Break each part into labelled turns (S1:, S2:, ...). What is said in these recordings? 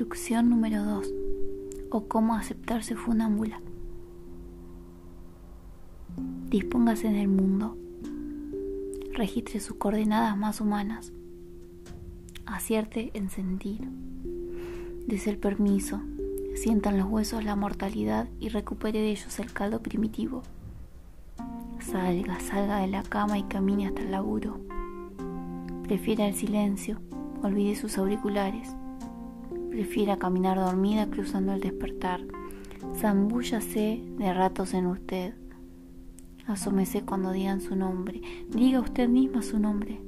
S1: Instrucción número 2. O cómo aceptarse funámbula. Dispóngase en el mundo. Registre sus coordenadas más humanas. Acierte en sentir. Dese el permiso. Sientan los huesos la mortalidad y recupere de ellos el caldo primitivo. Salga, salga de la cama y camine hasta el laburo. Prefiera el silencio, olvide sus auriculares. Prefiera caminar dormida cruzando el despertar. Zambúllase de ratos en usted. Asómese cuando digan su nombre. Diga usted misma su nombre.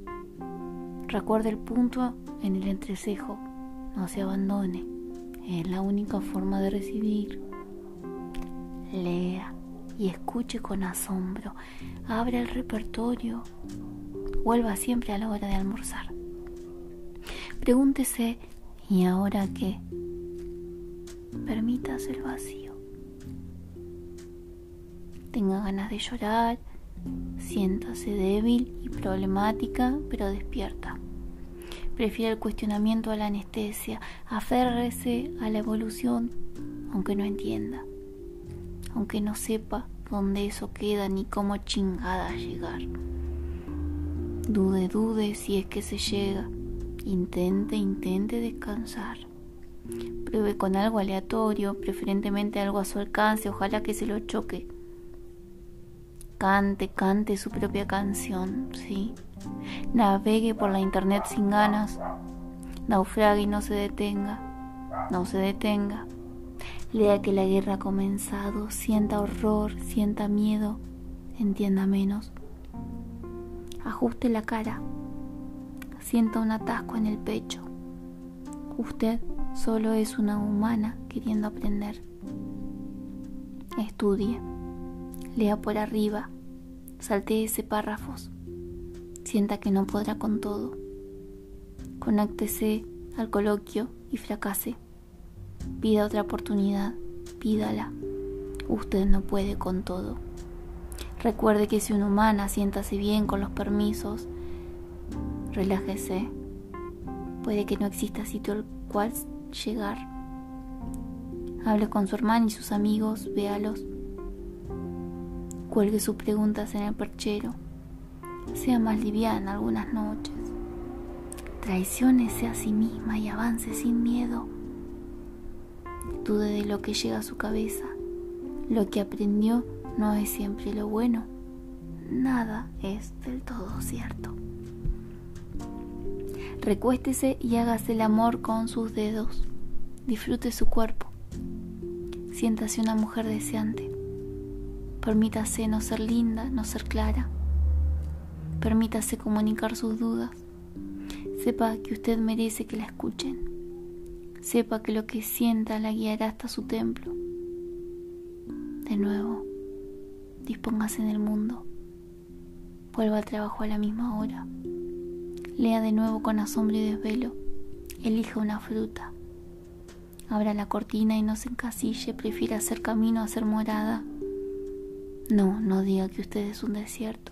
S1: Recuerde el punto en el entrecejo. No se abandone. Es la única forma de recibir. Lea y escuche con asombro. Abra el repertorio. Vuelva siempre a la hora de almorzar. Pregúntese, ¿y ahora qué? Permítase el vacío. Tenga ganas de llorar, siéntase débil y problemática, pero despierta. Prefiere el cuestionamiento a la anestesia, aférrese a la evolución, aunque no entienda, aunque no sepa dónde eso queda ni cómo chingada llegar. Dude, dude si es que se llega. Intente, intente descansar. Pruebe con algo aleatorio, preferentemente algo a su alcance, ojalá que se lo choque. Cante, cante su propia canción, sí. Navegue por la internet sin ganas. Naufrague y no se detenga. No se detenga. Lea que la guerra ha comenzado, sienta horror, sienta miedo, entienda menos. Ajuste la cara, sienta un atasco en el pecho. Usted solo es una humana queriendo aprender. Estudie, lea por arriba, ese párrafos, sienta que no podrá con todo. Conéctese al coloquio y fracase. Pida otra oportunidad, pídala. Usted no puede con todo. Recuerde que si una humana, siéntase bien con los permisos. Relájese. Puede que no exista sitio al cual llegar. Hable con su hermano y sus amigos, véalos. Cuelgue sus preguntas en el perchero. Sea más liviana algunas noches. Traiciónese a sí misma y avance sin miedo. Dude de lo que llega a su cabeza. Lo que aprendió no es siempre lo bueno. Nada es del todo cierto. Recuéstese y hágase el amor con sus dedos. Disfrute su cuerpo. Siéntase una mujer deseante. Permítase no ser linda, no ser clara. Permítase comunicar sus dudas. Sepa que usted merece que la escuchen. Sepa que lo que sienta la guiará hasta su templo. De nuevo, dispóngase en el mundo. Vuelva al trabajo a la misma hora. Lea de nuevo con asombro y desvelo. Elija una fruta. Abra la cortina y no se encasille. Prefiere hacer camino a hacer morada. No, no diga que usted es un desierto.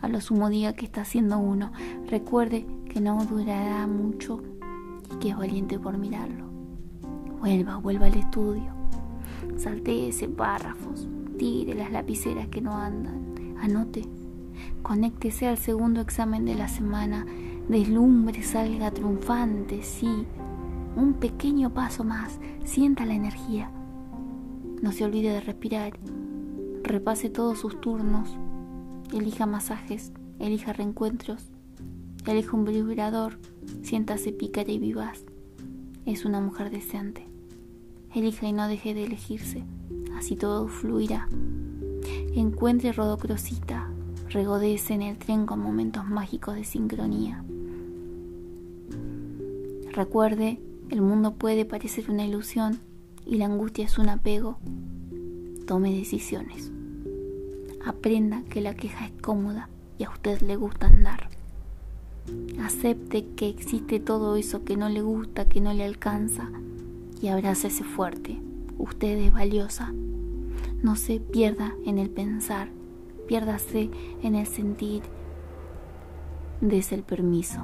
S1: A lo sumo diga que está haciendo uno. Recuerde que no durará mucho y que es valiente por mirarlo. Vuelva, vuelva al estudio. ese párrafos tire las lapiceras que no andan, anote, conéctese al segundo examen de la semana, deslumbre, salga triunfante, sí, un pequeño paso más, sienta la energía. No se olvide de respirar, repase todos sus turnos, elija masajes, elija reencuentros, elija un vibrador, siéntase pícara y vivaz. Es una mujer deseante. Elija y no deje de elegirse. Así todo fluirá. Encuentre rodocrosita, regodece en el tren con momentos mágicos de sincronía. Recuerde, el mundo puede parecer una ilusión y la angustia es un apego. Tome decisiones. Aprenda que la queja es cómoda y a usted le gusta andar. Acepte que existe todo eso que no le gusta, que no le alcanza y abrácese fuerte. Usted es valiosa. No se pierda en el pensar, piérdase en el sentir. Des el permiso.